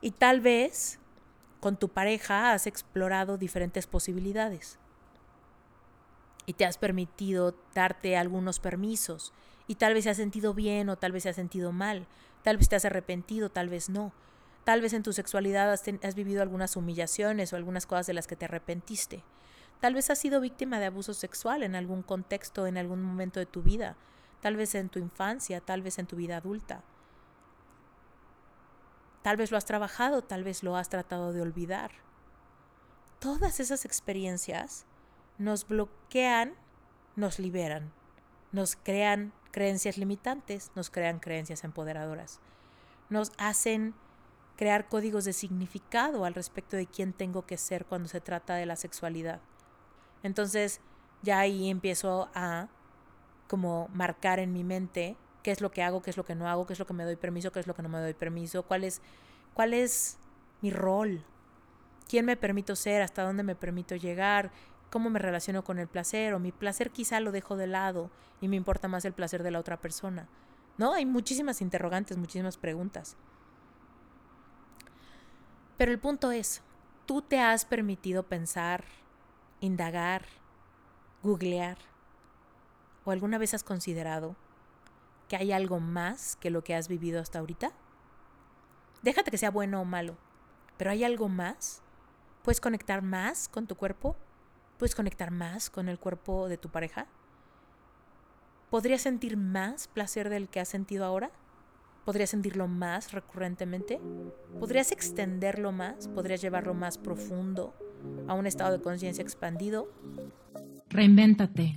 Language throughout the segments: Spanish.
Y tal vez con tu pareja has explorado diferentes posibilidades y te has permitido darte algunos permisos y tal vez se ha sentido bien o tal vez se ha sentido mal, tal vez te has arrepentido, tal vez no. Tal vez en tu sexualidad has, has, vivido algunas humillaciones o algunas cosas de las que te arrepentiste. Tal vez has sido víctima de abuso sexual en algún contexto, en algún momento de tu vida. Tal vez en tu infancia, tal vez en tu vida adulta. Tal vez lo has trabajado, tal vez lo has tratado de olvidar. Todas esas experiencias nos bloquean, nos liberan, nos crean creencias limitantes, nos crean creencias empoderadoras, nos hacen crear códigos de significado al respecto de quién tengo que ser cuando se trata de la sexualidad. Entonces ya ahí empiezo a como marcar en mi mente qué es lo que hago, qué es lo que no hago, qué es lo que me doy permiso, qué es lo que no me doy permiso, cuál es, cuál es mi rol, quién me permito ser, hasta dónde me permito llegar, cómo me relaciono con el placer, o mi placer quizá lo dejo de lado y me importa más el placer de la otra persona. ¿No? Hay muchísimas interrogantes, muchísimas preguntas. Pero el punto es, tú te has permitido pensar, indagar, googlear, o alguna vez has considerado que hay algo más que lo que has vivido hasta ahorita? Déjate que sea bueno o malo, pero ¿hay algo más? ¿Puedes conectar más con tu cuerpo? ¿Puedes conectar más con el cuerpo de tu pareja? ¿Podrías sentir más placer del que has sentido ahora? ¿Podrías sentirlo más recurrentemente? ¿Podrías extenderlo más? ¿Podrías llevarlo más profundo a un estado de conciencia expandido? Reinvéntate.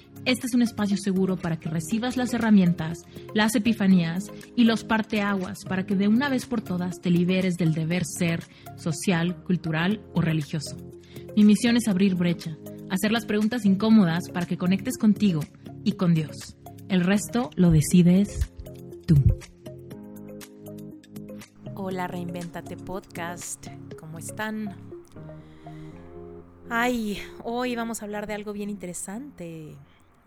este es un espacio seguro para que recibas las herramientas, las epifanías y los parteaguas para que de una vez por todas te liberes del deber ser social, cultural o religioso. Mi misión es abrir brecha, hacer las preguntas incómodas para que conectes contigo y con Dios. El resto lo decides tú. Hola, Reinventate Podcast. ¿Cómo están? Ay, hoy vamos a hablar de algo bien interesante.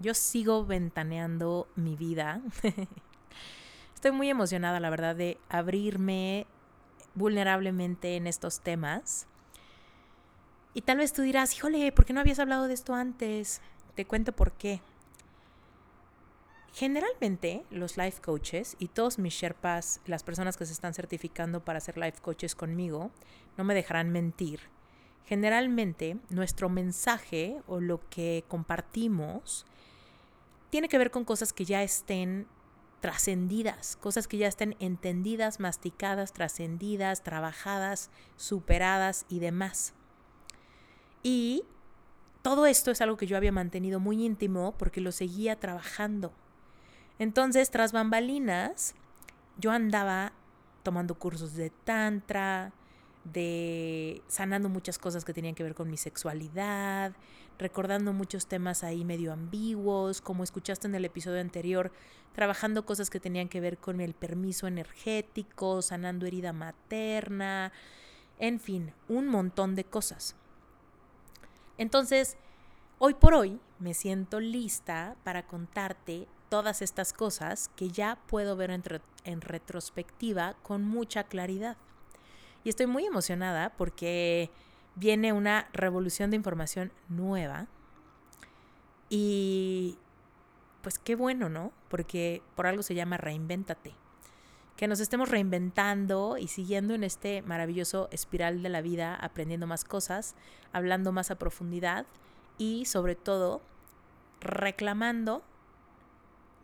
Yo sigo ventaneando mi vida. Estoy muy emocionada, la verdad, de abrirme vulnerablemente en estos temas. Y tal vez tú dirás, híjole, ¿por qué no habías hablado de esto antes? Te cuento por qué. Generalmente los life coaches y todos mis Sherpas, las personas que se están certificando para ser life coaches conmigo, no me dejarán mentir. Generalmente nuestro mensaje o lo que compartimos tiene que ver con cosas que ya estén trascendidas, cosas que ya estén entendidas, masticadas, trascendidas, trabajadas, superadas y demás. Y todo esto es algo que yo había mantenido muy íntimo porque lo seguía trabajando. Entonces, tras bambalinas, yo andaba tomando cursos de tantra, de sanando muchas cosas que tenían que ver con mi sexualidad, recordando muchos temas ahí medio ambiguos, como escuchaste en el episodio anterior, trabajando cosas que tenían que ver con el permiso energético, sanando herida materna, en fin, un montón de cosas. Entonces, hoy por hoy me siento lista para contarte todas estas cosas que ya puedo ver en, en retrospectiva con mucha claridad. Y estoy muy emocionada porque viene una revolución de información nueva. Y pues qué bueno, ¿no? Porque por algo se llama reinvéntate. Que nos estemos reinventando y siguiendo en este maravilloso espiral de la vida, aprendiendo más cosas, hablando más a profundidad y sobre todo reclamando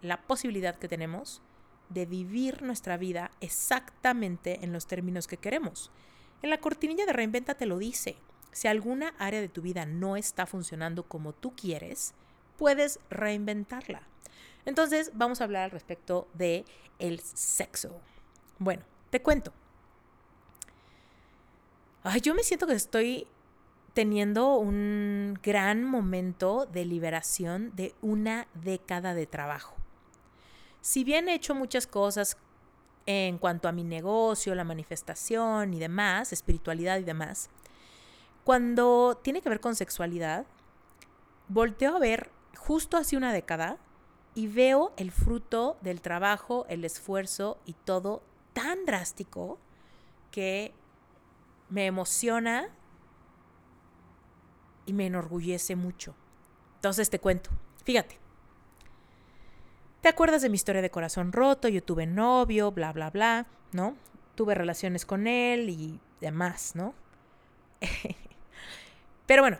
la posibilidad que tenemos de vivir nuestra vida exactamente en los términos que queremos. En la cortinilla de Reinventa te lo dice. Si alguna área de tu vida no está funcionando como tú quieres, puedes reinventarla. Entonces, vamos a hablar al respecto de el sexo. Bueno, te cuento. Ay, yo me siento que estoy teniendo un gran momento de liberación de una década de trabajo. Si bien he hecho muchas cosas en cuanto a mi negocio, la manifestación y demás, espiritualidad y demás, cuando tiene que ver con sexualidad, volteo a ver justo hace una década y veo el fruto del trabajo, el esfuerzo y todo tan drástico que me emociona y me enorgullece mucho. Entonces te cuento, fíjate. ¿Te acuerdas de mi historia de corazón roto? Yo tuve novio, bla, bla, bla, ¿no? Tuve relaciones con él y demás, ¿no? Pero bueno,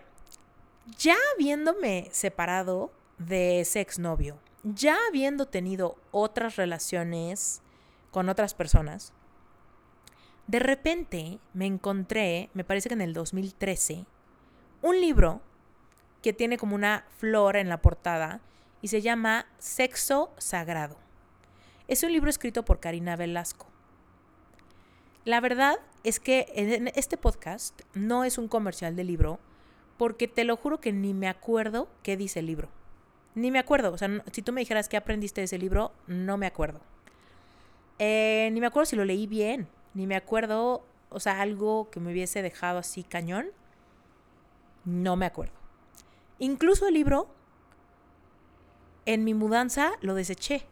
ya habiéndome separado de ese exnovio, ya habiendo tenido otras relaciones con otras personas, de repente me encontré, me parece que en el 2013, un libro que tiene como una flor en la portada y se llama Sexo Sagrado. Es un libro escrito por Karina Velasco. La verdad es que este podcast no es un comercial de libro porque te lo juro que ni me acuerdo qué dice el libro. Ni me acuerdo. O sea, si tú me dijeras qué aprendiste de ese libro, no me acuerdo. Eh, ni me acuerdo si lo leí bien. Ni me acuerdo, o sea, algo que me hubiese dejado así cañón. No me acuerdo. Incluso el libro, en mi mudanza lo deseché.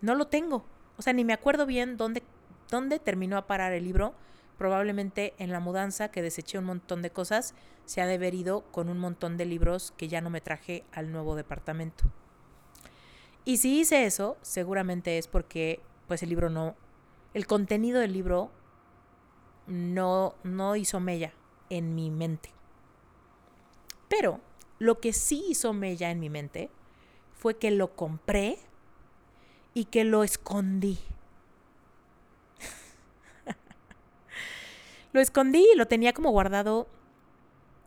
No lo tengo. O sea, ni me acuerdo bien dónde, dónde terminó a parar el libro. Probablemente en la mudanza que deseché un montón de cosas, se ha de haber ido con un montón de libros que ya no me traje al nuevo departamento. Y si hice eso, seguramente es porque pues el libro no, el contenido del libro no, no hizo mella en mi mente. Pero lo que sí hizo mella en mi mente fue que lo compré y que lo escondí. lo escondí y lo tenía como guardado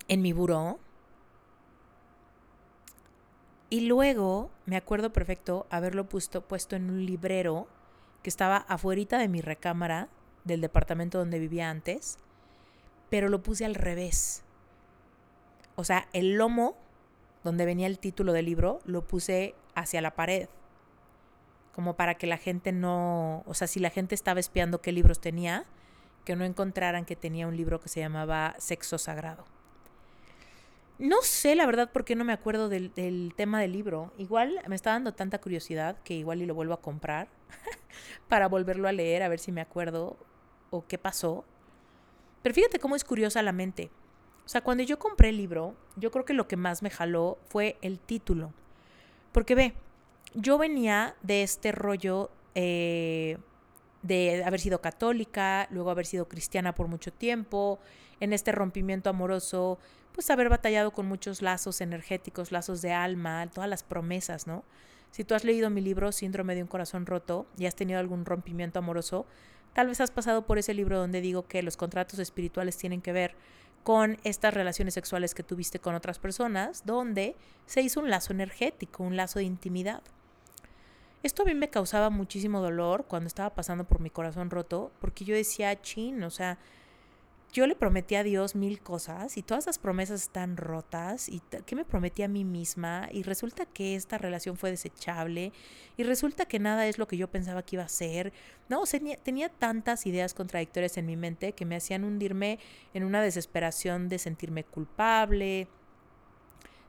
en mi buró. Y luego me acuerdo perfecto haberlo puesto, puesto en un librero que estaba afuera de mi recámara del departamento donde vivía antes, pero lo puse al revés. O sea, el lomo donde venía el título del libro lo puse hacia la pared, como para que la gente no, o sea, si la gente estaba espiando qué libros tenía, que no encontraran que tenía un libro que se llamaba Sexo Sagrado. No sé la verdad por qué no me acuerdo del, del, tema del libro. Igual me está dando tanta curiosidad que igual y lo vuelvo a comprar para volverlo a leer, a ver si me acuerdo o qué pasó. Pero fíjate cómo es curiosa la mente. O sea, cuando yo compré el libro, yo creo que lo que más me jaló fue el título. Porque ve, yo venía de este rollo eh, de haber sido católica, luego haber sido cristiana por mucho tiempo, en este rompimiento amoroso, pues haber batallado con muchos lazos energéticos, lazos de alma, todas las promesas, ¿no? Si tú has leído mi libro Síndrome de un corazón roto y has tenido algún rompimiento amoroso, tal vez has pasado por ese libro donde digo que los contratos espirituales tienen que ver con estas relaciones sexuales que tuviste con otras personas, donde se hizo un lazo energético, un lazo de intimidad. Esto a mí me causaba muchísimo dolor cuando estaba pasando por mi corazón roto, porque yo decía, chin, o sea, yo le prometí a Dios mil cosas y todas esas promesas están rotas y qué me prometí a mí misma y resulta que esta relación fue desechable y resulta que nada es lo que yo pensaba que iba a ser. No, tenía, tantas ideas contradictorias en mi mente que me hacían hundirme en una desesperación de sentirme culpable,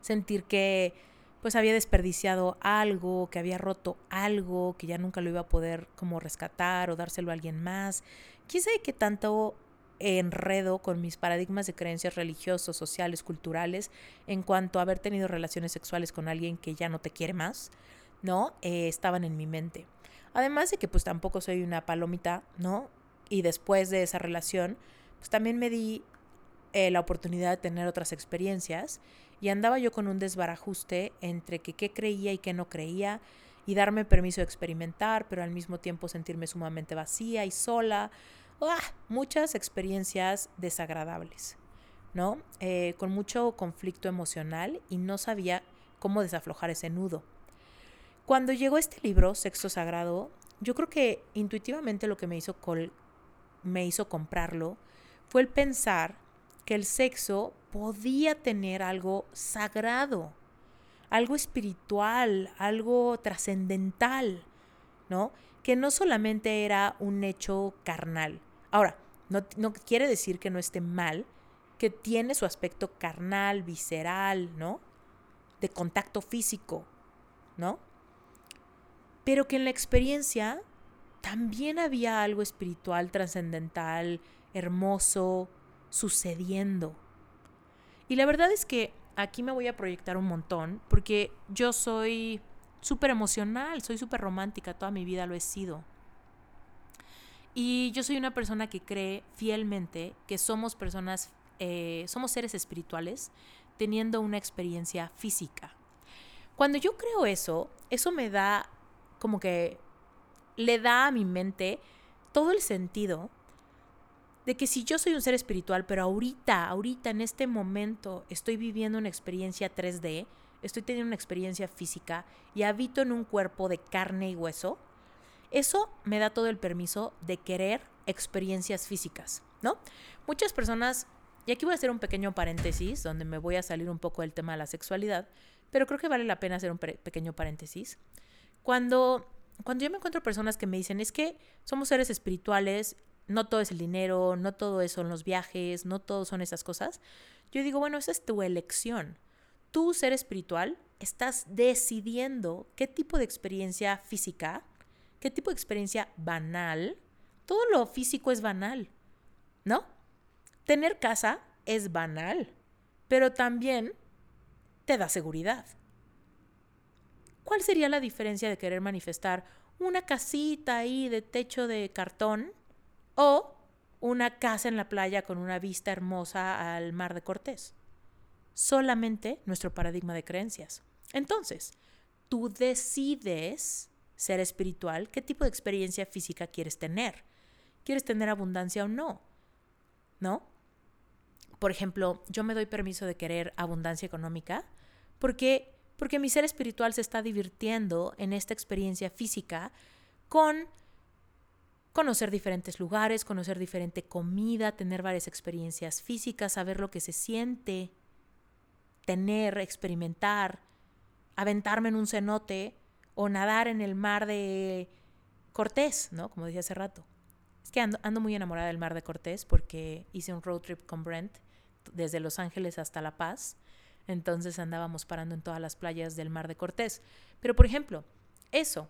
sentir que pues había desperdiciado algo, que había roto algo, que ya nunca lo iba a poder como rescatar o dárselo a alguien más. ¿Quién sabe qué tanto enredo con mis paradigmas de creencias religiosos, sociales, culturales en cuanto a haber tenido relaciones sexuales con alguien que ya no te quiere más, ¿no? Eh, estaban en mi mente. Además de que pues tampoco soy una palomita, ¿no? Y después de esa relación, pues también me di eh, la oportunidad de tener otras experiencias y andaba yo con un desbarajuste entre que qué creía y qué no creía y darme permiso de experimentar, pero al mismo tiempo sentirme sumamente vacía y sola. ¡Ah! Muchas experiencias desagradables, ¿no? Eh, con mucho conflicto emocional y no sabía cómo desaflojar ese nudo. Cuando llegó este libro, Sexo Sagrado, yo creo que intuitivamente lo que me hizo, me hizo comprarlo fue el pensar que el sexo podía tener algo sagrado, algo espiritual, algo trascendental, ¿no? Que no solamente era un hecho carnal. Ahora, no, no, quiere decir que no esté mal, que tiene su aspecto carnal, visceral, ¿no? De contacto físico, ¿no? Pero que en la experiencia también había algo espiritual, trascendental, hermoso, sucediendo. Y la verdad es que aquí me voy a proyectar un montón, porque yo soy súper emocional, soy súper romántica, toda mi vida lo he sido. Y yo soy una persona que cree fielmente que somos personas, eh, somos seres espirituales teniendo una experiencia física. Cuando yo creo eso, eso me da como que le da a mi mente todo el sentido de que si yo soy un ser espiritual, pero ahorita, ahorita, en este momento, estoy viviendo una experiencia 3D, estoy teniendo una experiencia física y habito en un cuerpo de carne y hueso, eso me da todo el permiso de querer experiencias físicas, ¿no? Muchas personas, y aquí voy a hacer un pequeño paréntesis, donde me voy a salir un poco del tema de la sexualidad, pero creo que vale la pena hacer un pequeño paréntesis. Cuando cuando yo me encuentro personas que me dicen, es que somos seres espirituales, no todo es el dinero, no todo son los viajes, no todo son esas cosas, yo digo, bueno, esa es tu elección. Tú, ser espiritual, estás decidiendo qué tipo de experiencia física, qué tipo de experiencia banal, todo lo físico es banal, ¿no? Tener casa es banal, pero también te da seguridad. ¿Cuál sería la diferencia de querer manifestar una casita ahí de techo de cartón o una casa en la playa con una vista hermosa al mar de Cortés? Solamente nuestro paradigma de creencias. Entonces, tú decides ser espiritual, qué tipo de experiencia física quieres tener. ¿Quieres tener abundancia o no? ¿No? Por ejemplo, yo me doy permiso de querer abundancia económica porque porque mi ser espiritual se está divirtiendo en esta experiencia física con conocer diferentes lugares, conocer diferente comida, tener varias experiencias físicas, saber lo que se siente, tener, experimentar, aventarme en un cenote o nadar en el mar de Cortés, ¿no? Como decía hace rato. Es que ando, ando muy enamorada del mar de Cortés porque hice un road trip con Brent desde Los Ángeles hasta La Paz entonces andábamos parando en todas las playas del Mar de Cortés. Pero, por ejemplo, eso,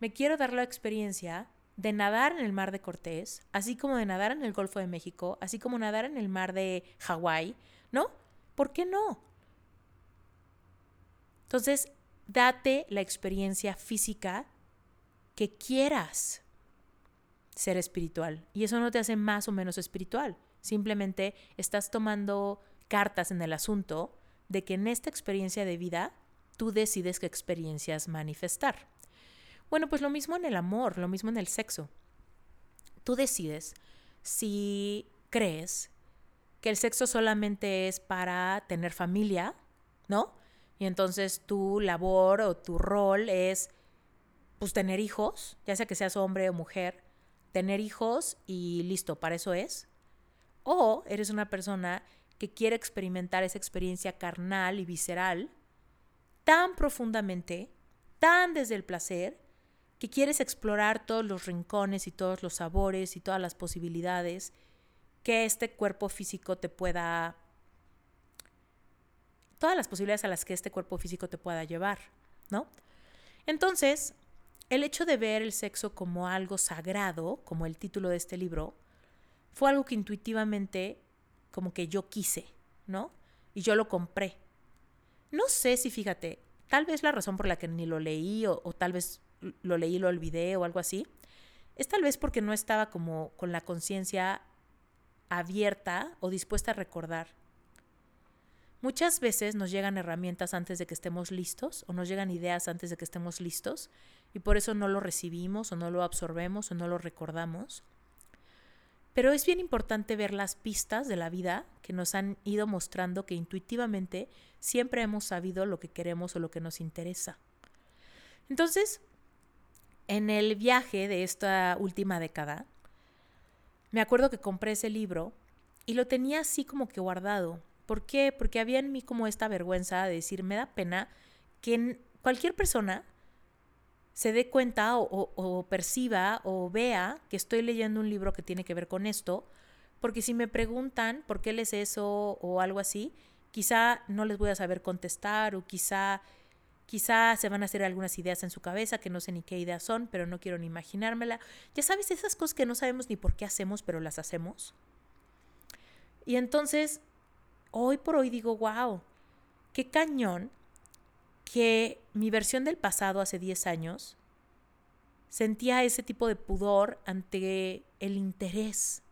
me quiero dar la experiencia de nadar en el Mar de Cortés, así como de nadar en el Golfo de México, así como nadar en el Mar de Hawái, ¿no? ¿Por qué no? Entonces, date la experiencia física que quieras ser espiritual. Y eso no te hace más o menos espiritual. Simplemente estás tomando cartas en el asunto de que en esta experiencia de vida tú decides qué experiencias manifestar. Bueno, pues lo mismo en el amor, lo mismo en el sexo. Tú decides si crees que el sexo solamente es para tener familia, ¿no? Y entonces tu labor o tu rol es pues tener hijos, ya sea que seas hombre o mujer, tener hijos y listo, para eso es. O eres una persona que quiere experimentar esa experiencia carnal y visceral tan profundamente, tan desde el placer, que quieres explorar todos los rincones y todos los sabores y todas las posibilidades que este cuerpo físico te pueda todas las posibilidades a las que este cuerpo físico te pueda llevar, ¿no? Entonces, el hecho de ver el sexo como algo sagrado, como el título de este libro, fue algo que intuitivamente como que yo quise, ¿no? Y yo lo compré. No sé si, fíjate, tal vez la razón por la que ni lo leí o, tal vez lo leí y lo olvidé o algo así, es tal vez porque no estaba como con la conciencia abierta o dispuesta a recordar. Muchas veces nos llegan herramientas antes de que estemos listos o nos llegan ideas antes de que estemos listos y por eso no lo recibimos o no lo absorbemos o no lo recordamos. Pero es bien importante ver las pistas de la vida que nos han ido mostrando que intuitivamente siempre hemos sabido lo que queremos o lo que nos interesa. Entonces, en el viaje de esta última década, me acuerdo que compré ese libro y lo tenía así como que guardado, ¿Por qué? Porque había en mí como esta vergüenza de decir, me da pena que cualquier persona se dé cuenta o, perciba o vea que estoy leyendo un libro que tiene que ver con esto, porque si me preguntan por qué les eso o algo así, quizá no les voy a saber contestar o quizá quizá se van a hacer algunas ideas en su cabeza que no sé ni qué ideas son, pero no quiero ni imaginármela. Ya sabes, esas cosas que no sabemos ni por qué hacemos, pero las hacemos. Y entonces, hoy por hoy digo, wow, qué cañón que mi versión del pasado hace 10 años sentía ese tipo de pudor ante el interés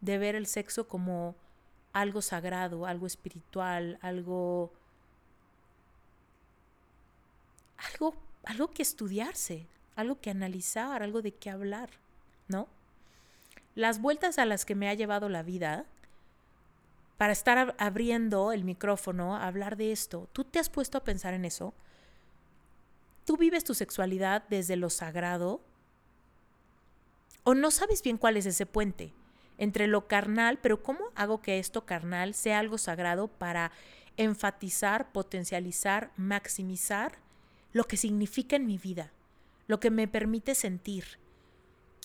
de ver el sexo como algo sagrado, algo espiritual, algo algo algo que estudiarse, algo que analizar, algo de qué hablar, ¿no? Las vueltas a las que me ha llevado la vida para estar abriendo el micrófono a hablar de esto. ¿Tú te has puesto a pensar en eso? ¿Tú vives tu sexualidad desde lo sagrado? ¿O no sabes bien cuál es ese puente entre lo carnal, pero cómo hago que esto carnal sea algo sagrado para enfatizar, potencializar, maximizar lo que significa en mi vida, lo que me permite sentir,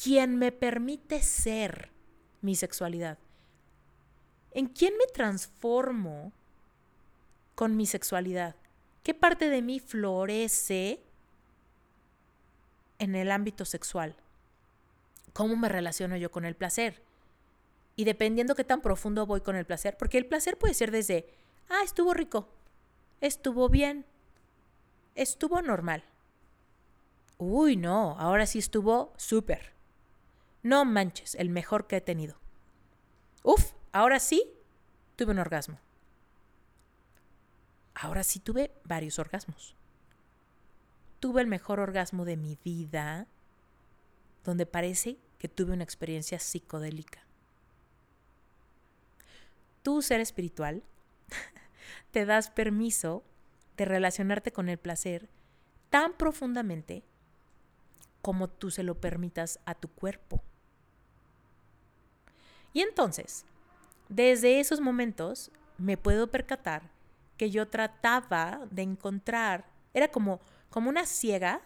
quien me permite ser mi sexualidad? ¿En quién me transformo con mi sexualidad? ¿Qué parte de mí florece en el ámbito sexual? ¿Cómo me relaciono yo con el placer? Y dependiendo qué tan profundo voy con el placer, porque el placer puede ser desde, ah, estuvo rico, estuvo bien, estuvo normal. Uy, no, ahora sí estuvo súper. No manches, el mejor que he tenido. Uf, Ahora sí, tuve un orgasmo. Ahora sí tuve varios orgasmos. Tuve el mejor orgasmo de mi vida, donde parece que tuve una experiencia psicodélica. Tú, ser espiritual, te das permiso de relacionarte con el placer tan profundamente como tú se lo permitas a tu cuerpo. Y entonces, desde esos momentos me puedo percatar que yo trataba de encontrar, era como, como una ciega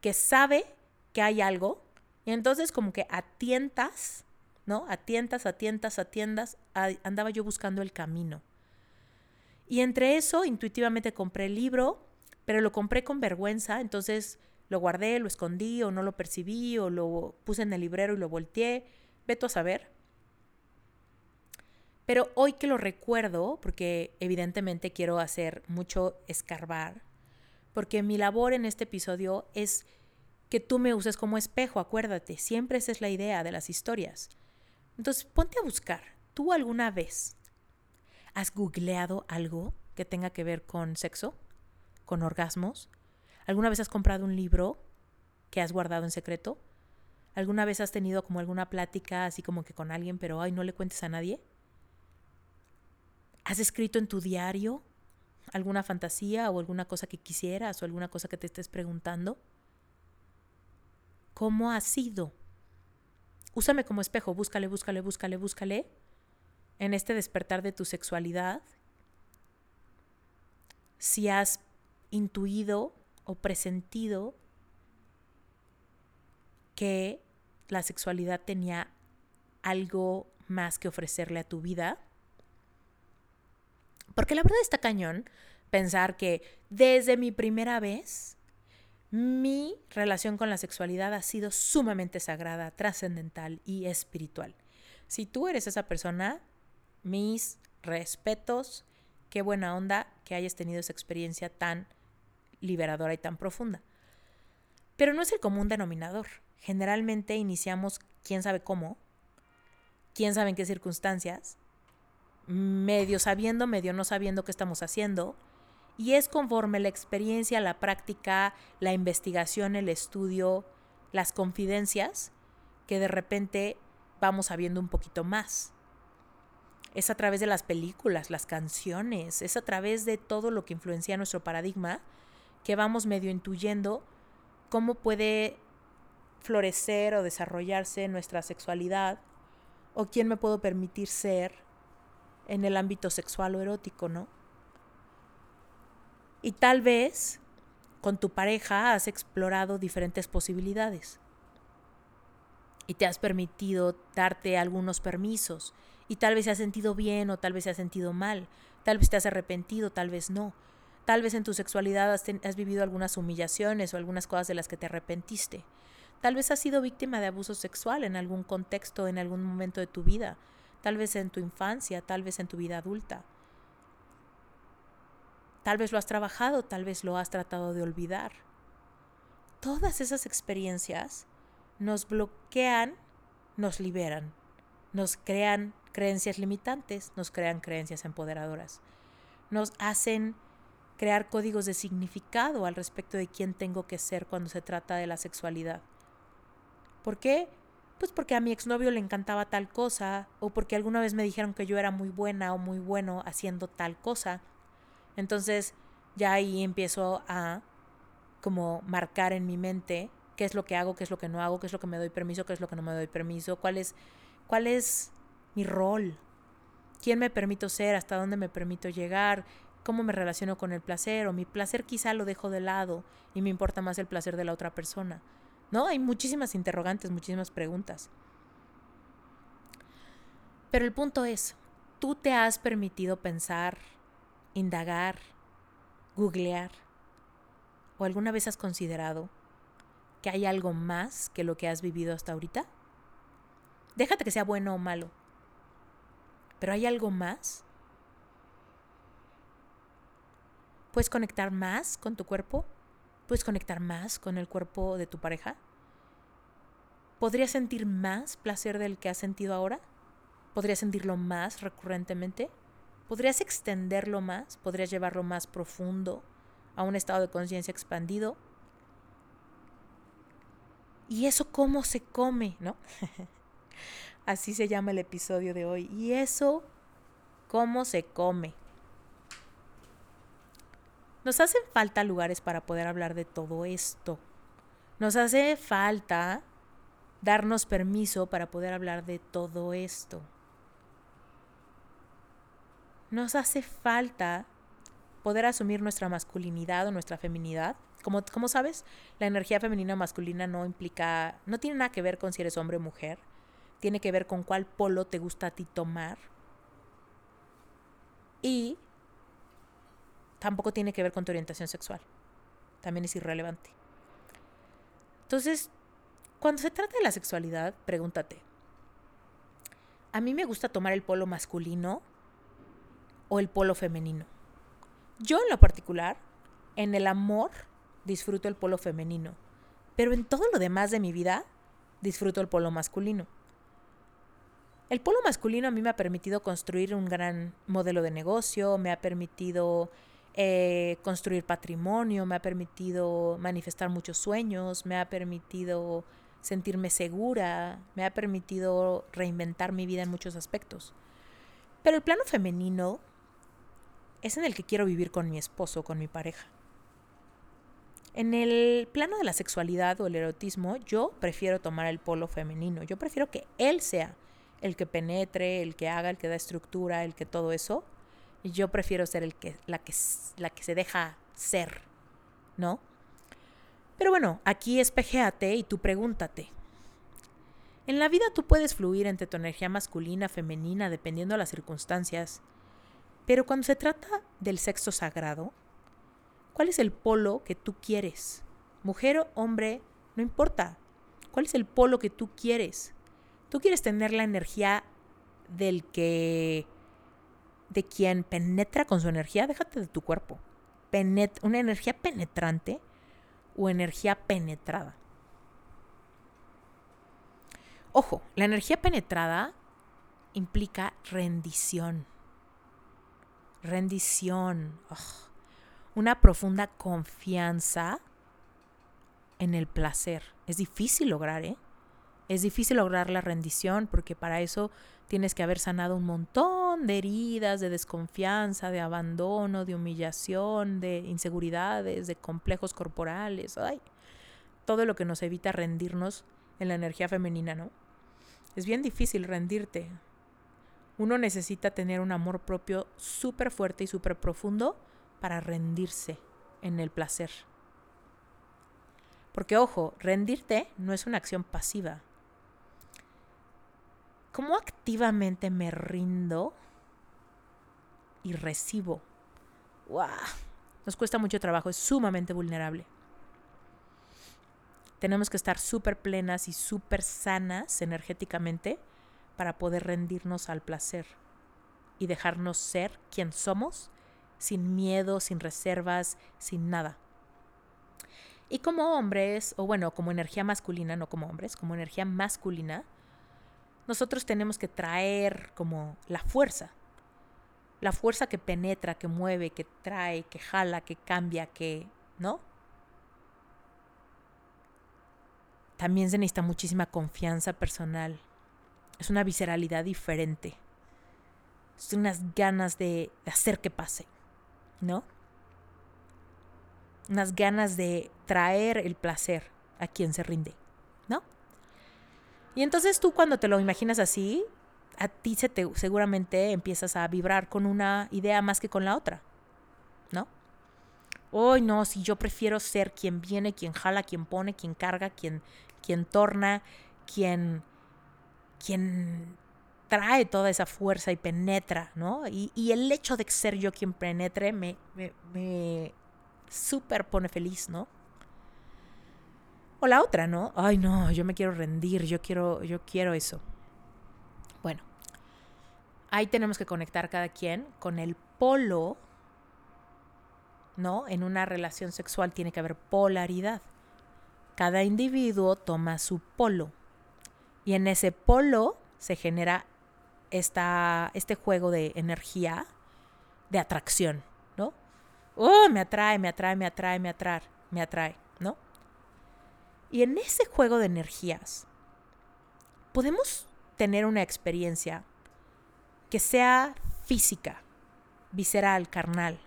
que sabe que hay algo y entonces como que atientas, ¿no? Atientas, atientas, atiendas, andaba yo buscando el camino. Y entre eso, intuitivamente compré el libro, pero lo compré con vergüenza, entonces lo guardé, lo escondí o no lo percibí o lo puse en el librero y lo volteé, veto a saber. Pero hoy que lo recuerdo, porque evidentemente quiero hacer mucho escarbar, porque mi labor en este episodio es que tú me uses como espejo, acuérdate, siempre esa es la idea de las historias. Entonces, ponte a buscar. ¿Tú alguna vez has googleado algo que tenga que ver con sexo, con orgasmos? ¿Alguna vez has comprado un libro que has guardado en secreto? ¿Alguna vez has tenido como alguna plática así como que con alguien, pero ay, no le cuentes a nadie? ¿Has escrito en tu diario alguna fantasía o alguna cosa que quisieras o alguna cosa que te estés preguntando? ¿Cómo ha sido? Úsame como espejo, búscale, búscale, búscale, búscale en este despertar de tu sexualidad. Si has intuido o presentido que la sexualidad tenía algo más que ofrecerle a tu vida porque la verdad está cañón pensar que desde mi primera vez, mi relación con la sexualidad ha sido sumamente sagrada, trascendental y espiritual. Si tú eres esa persona, mis respetos, qué buena onda que hayas tenido esa experiencia tan liberadora y tan profunda. Pero no es el común denominador. Generalmente iniciamos quién sabe cómo, quién sabe en qué circunstancias, medio sabiendo, medio no sabiendo qué estamos haciendo. Y es conforme la experiencia, la práctica, la investigación, el estudio, las confidencias, que de repente vamos sabiendo un poquito más. Es a través de las películas, las canciones, es a través de todo lo que influencia nuestro paradigma que vamos medio intuyendo cómo puede florecer o desarrollarse nuestra sexualidad o quién me puedo permitir ser en el ámbito sexual o erótico, ¿no? Y tal vez con tu pareja has explorado diferentes posibilidades y te has permitido darte algunos permisos y tal vez se ha sentido bien o tal vez se ha sentido mal, tal vez te has arrepentido, tal vez no. Tal vez en tu sexualidad has, has, vivido algunas humillaciones o algunas cosas de las que te arrepentiste. Tal vez has sido víctima de abuso sexual en algún contexto, en algún momento de tu vida. Tal vez en tu infancia, tal vez en tu vida adulta. Tal vez lo has trabajado, tal vez lo has tratado de olvidar. Todas esas experiencias nos bloquean, nos liberan, nos crean creencias limitantes, nos crean creencias empoderadoras, nos hacen crear códigos de significado al respecto de quién tengo que ser cuando se trata de la sexualidad. ¿Por qué? Pues porque a mi exnovio le encantaba tal cosa, o porque alguna vez me dijeron que yo era muy buena o muy bueno haciendo tal cosa. Entonces ya ahí empiezo a como marcar en mi mente qué es lo que hago, qué es lo que no hago, qué es lo que me doy permiso, qué es lo que no me doy permiso, cuál es, cuál es mi rol, quién me permito ser, hasta dónde me permito llegar, cómo me relaciono con el placer, o mi placer quizá lo dejo de lado y me importa más el placer de la otra persona. ¿No? Hay muchísimas interrogantes, muchísimas preguntas. Pero el punto es, tú te has permitido pensar, indagar, googlear, o alguna vez has considerado que hay algo más que lo que has vivido hasta ahorita? Déjate que sea bueno o malo. Pero hay algo más. ¿Puedes conectar más con tu cuerpo? ¿Puedes conectar más con el cuerpo de tu pareja? ¿Podrías sentir más placer del que has sentido ahora? ¿Podrías sentirlo más recurrentemente? ¿Podrías extenderlo más? ¿Podrías llevarlo más profundo a un estado de conciencia expandido? ¿Y eso cómo se come? ¿No? Así se llama el episodio de hoy. ¿Y eso cómo se come? Nos hacen falta lugares para poder hablar de todo esto. Nos hace falta darnos permiso para poder hablar de todo esto. Nos hace falta poder asumir nuestra masculinidad o nuestra feminidad como, como sabes, la energía femenina o masculina no implica, no tiene nada que ver con si eres hombre o mujer, tiene que ver con cuál polo te gusta a ti tomar y tampoco tiene que ver con tu orientación sexual, también es irrelevante. Entonces, cuando se trata de la sexualidad, pregúntate, ¿a mí me gusta tomar el polo masculino o el polo femenino? Yo en lo particular, en el amor, disfruto el polo femenino, pero en todo lo demás de mi vida disfruto el polo masculino. El polo masculino a mí me ha permitido construir un gran modelo de negocio, me ha permitido eh, construir patrimonio, me ha permitido manifestar muchos sueños, me ha permitido sentirme segura, me ha permitido reinventar mi vida en muchos aspectos. Pero el plano femenino es en el que quiero vivir con mi esposo, con mi pareja. En el plano de la sexualidad o el erotismo, yo prefiero tomar el polo femenino. Yo prefiero que él sea el que penetre, el que haga, el que da estructura, el que todo eso. Yo prefiero ser el que, la, que, la que se deja ser, ¿no? Pero bueno, aquí espejéate y tú pregúntate. En la vida tú puedes fluir entre tu energía masculina, femenina, dependiendo de las circunstancias. Pero cuando se trata del sexo sagrado, ¿Cuál es el polo que tú quieres? Mujer o hombre, no importa. ¿Cuál es el polo que tú quieres? ¿Tú quieres tener la energía del que de quien penetra con su energía? Déjate de tu cuerpo. una energía penetrante o energía penetrada. Ojo, la energía penetrada implica rendición. Rendición una profunda confianza en el placer. Es difícil lograr, ¿eh? Es difícil lograr la rendición porque para eso tienes que haber sanado un montón de heridas, de desconfianza, de abandono, de humillación, de inseguridades, de complejos corporales. Ay, todo lo que nos evita rendirnos en la energía femenina, ¿no? Es bien difícil rendirte. Uno necesita tener un amor propio súper fuerte y súper profundo para rendirse en el placer. Porque ojo, rendirte no es una acción pasiva. ¿Cómo activamente me rindo y recibo? ¡Wow! Nos cuesta mucho trabajo, es sumamente vulnerable. Tenemos que estar súper plenas y súper sanas energéticamente para poder rendirnos al placer y dejarnos ser quien somos sin miedo, sin reservas, sin nada. Y como hombres, o bueno, como energía masculina, no como hombres, como energía masculina, nosotros tenemos que traer como la fuerza. La fuerza que penetra, que mueve, que trae, que jala, que cambia, que, ¿no? También se necesita muchísima confianza personal. Es una visceralidad diferente. Es unas ganas de hacer que pase, ¿no? unas ganas de traer el placer a quien se rinde, ¿no? Y entonces tú cuando te lo imaginas así, a ti se te, seguramente empiezas a vibrar con una idea más que con la otra, ¿no? Hoy no, si yo prefiero ser quien viene, quien jala, quien pone, quien carga, quien, quien torna, quien, quien trae toda esa fuerza y penetra, ¿no? Y, y el hecho de ser yo quien penetre me, me, me súper pone feliz, ¿no? O la otra, ¿no? Ay, no, yo me quiero rendir, yo quiero, yo quiero eso. Ahí tenemos que conectar cada quien con el polo, ¿no? En una relación sexual tiene que haber polaridad. Cada individuo toma su polo. Y en ese polo se genera esta, este juego de energía, de atracción oh, me atrae, me atrae, me atrae, me atrae, me atrae, ¿no? Y en ese juego de energías, podemos tener una experiencia que sea física, visceral, carnal,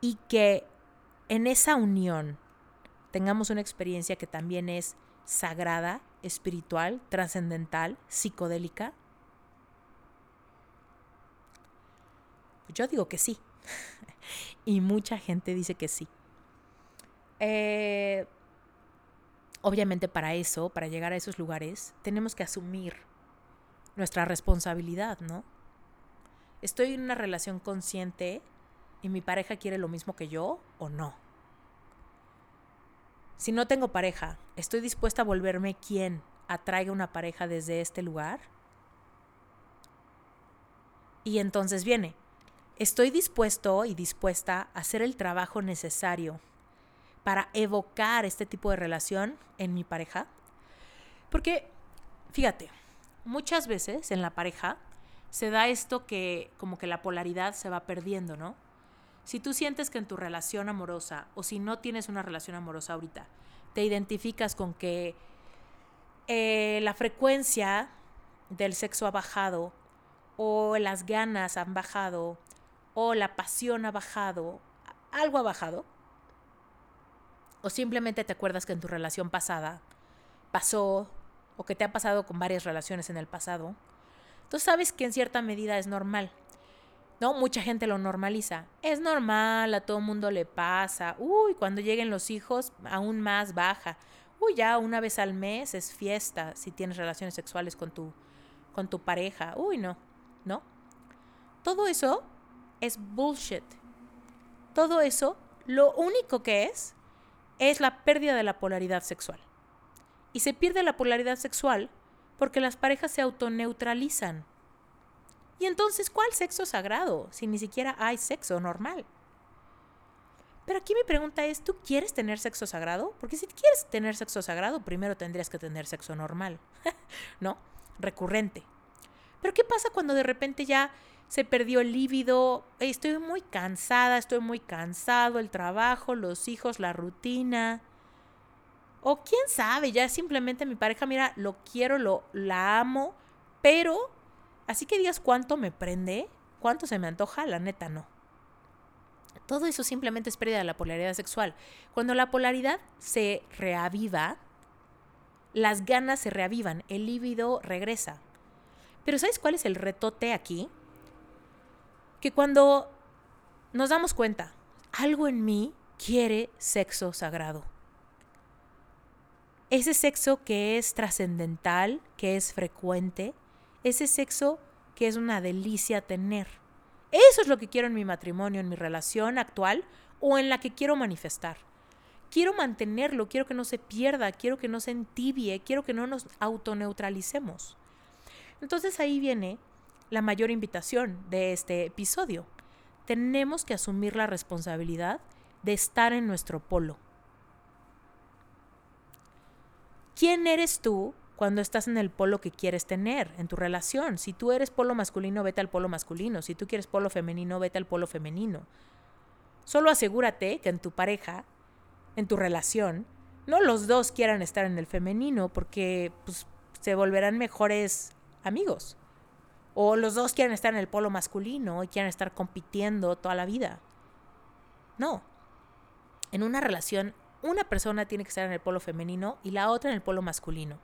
y que en esa unión tengamos una experiencia que también es sagrada, espiritual, trascendental, psicodélica? Yo digo que sí. y mucha gente dice que sí. Eh, obviamente para eso, para llegar a esos lugares, tenemos que asumir nuestra responsabilidad, ¿no? ¿Estoy en una relación consciente y mi pareja quiere lo mismo que yo o no? Si no tengo pareja, ¿estoy dispuesta a volverme quien atraiga una pareja desde este lugar? Y entonces viene, estoy dispuesto y dispuesta a hacer el trabajo necesario para evocar este tipo de relación en mi pareja. Porque, fíjate, muchas veces en la pareja se da esto que como que la polaridad se va perdiendo, ¿no? Si tú sientes que en tu relación amorosa o si no tienes una relación amorosa ahorita, te identificas con que eh, la frecuencia del sexo ha bajado o las ganas han bajado o la pasión ha bajado, algo ha bajado, o simplemente te acuerdas que en tu relación pasada pasó, o que te ha pasado con varias relaciones en el pasado, tú sabes que en cierta medida es normal. ¿No? Mucha gente lo normaliza. Es normal, a todo mundo le pasa. Uy, cuando lleguen los hijos, aún más baja. Uy, ya una vez al mes es fiesta si tienes relaciones sexuales con tu, con tu pareja. Uy, no, ¿no? Todo eso es bullshit. Todo eso, lo único que es, es la pérdida de la polaridad sexual. Y se pierde la polaridad sexual porque las parejas se autoneutralizan. Y entonces, ¿cuál sexo sagrado si ni siquiera hay sexo normal? Pero aquí mi pregunta es, ¿tú quieres tener sexo sagrado? Porque si quieres tener sexo sagrado, primero tendrías que tener sexo normal, ¿no? Recurrente. Pero ¿qué pasa cuando de repente ya se perdió el líbido, estoy muy cansada, estoy muy cansado, el trabajo, los hijos, la rutina. O quién sabe, ya simplemente mi pareja, mira, lo quiero, lo la amo, pero así que digas cuánto me prende, cuánto se me antoja, la neta no. Todo eso simplemente es pérdida de la polaridad sexual. Cuando la polaridad se reaviva, las ganas se reavivan, el líbido regresa. Pero ¿sabes cuál es el retote aquí? Que cuando nos damos cuenta, algo en mí quiere sexo sagrado. Ese sexo que es trascendental, que es frecuente, ese sexo que es una delicia tener. Eso es lo que quiero en mi matrimonio, en mi relación actual o en la que quiero manifestar. Quiero mantenerlo, quiero que no se pierda, quiero que no se entibie, quiero que no nos autoneutralicemos. Entonces ahí viene la mayor invitación de este episodio. Tenemos que asumir la responsabilidad de estar en nuestro polo. ¿Quién eres tú cuando estás en el polo que quieres tener en tu relación? Si tú eres polo masculino, vete al polo masculino. Si tú quieres polo femenino, vete al polo femenino. Solo asegúrate que en tu pareja, en tu relación, no los dos quieran estar en el femenino porque pues, se volverán mejores amigos. O los dos quieren estar en el polo masculino y quieren estar compitiendo toda la vida. No. En una relación, una persona tiene que estar en el polo femenino y la otra en el polo masculino.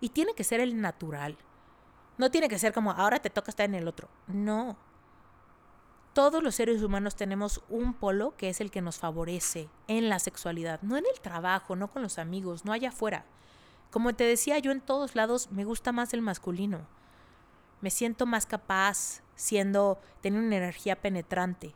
Y tiene que ser el natural. No tiene que ser como ahora te toca estar en el otro. No. Todos los seres humanos tenemos un polo que es el que nos favorece en la sexualidad, no en el trabajo, no con los amigos, no allá afuera. Como te decía, yo en todos lados me gusta más el masculino me siento más capaz siendo, teniendo una energía penetrante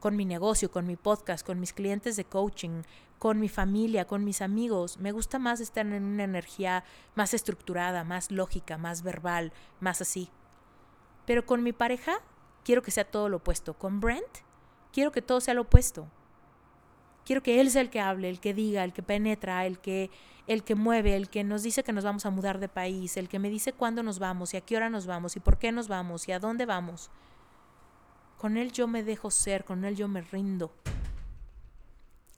con mi negocio, con mi podcast, con mis clientes de coaching, con mi familia, con mis amigos. Me gusta más estar en una energía más estructurada, más lógica, más verbal, más así. Pero con mi pareja quiero que sea todo lo opuesto. Con Brent quiero que todo sea lo opuesto. Quiero que él sea el que hable, el que diga, el que penetra, el que, el que mueve, el que nos dice que nos vamos a mudar de país, el que me dice cuándo nos vamos y a qué hora nos vamos y por qué nos vamos y a dónde vamos. Con él yo me dejo ser, con él yo me rindo.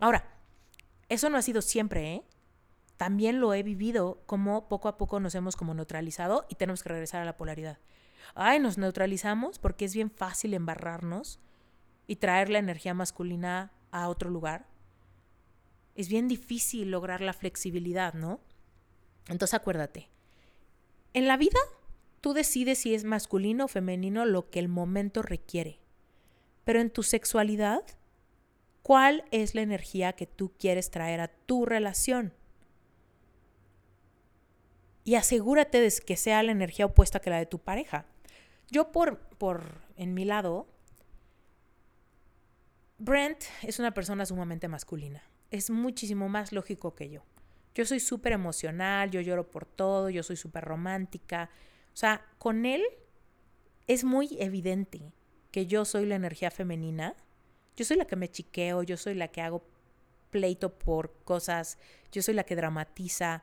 Ahora, eso no ha sido siempre, ¿eh? También lo he vivido como poco a poco nos hemos como neutralizado y tenemos que regresar a la polaridad. Ay, nos neutralizamos porque es bien fácil embarrarnos y traer la energía masculina a otro lugar es bien difícil lograr la flexibilidad, ¿no? Entonces acuérdate, en la vida tú decides si es masculino o femenino lo que el momento requiere, pero en tu sexualidad, ¿cuál es la energía que tú quieres traer a tu relación? Y asegúrate de que sea la energía opuesta que la de tu pareja. Yo por, por en mi lado, Brent es una persona sumamente masculina es muchísimo más lógico que yo. Yo soy súper emocional, yo lloro por todo, yo soy súper romántica. O sea, con él es muy evidente que yo soy la energía femenina. Yo soy la que me chiqueo, yo soy la que hago pleito por cosas, yo soy la que dramatiza,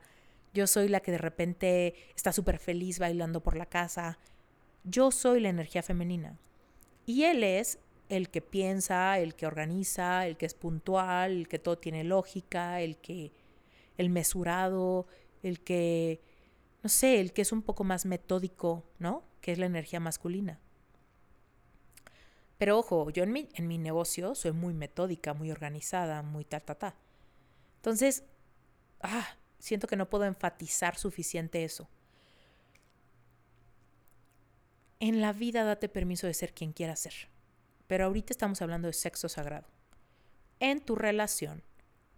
yo soy la que de repente está súper feliz bailando por la casa. Yo soy la energía femenina. Y él es el que piensa, el que organiza, el que es puntual, el que todo tiene lógica, el que el mesurado, el que no sé, el que es un poco más metódico, ¿no? Que es la energía masculina. Pero ojo, yo en mi, en mi negocio soy muy metódica, muy organizada, muy ta, ta. Entonces, ah, siento que no puedo enfatizar suficiente eso. En la vida date permiso de ser quien quieras ser. Pero ahorita estamos hablando de sexo sagrado. En tu relación,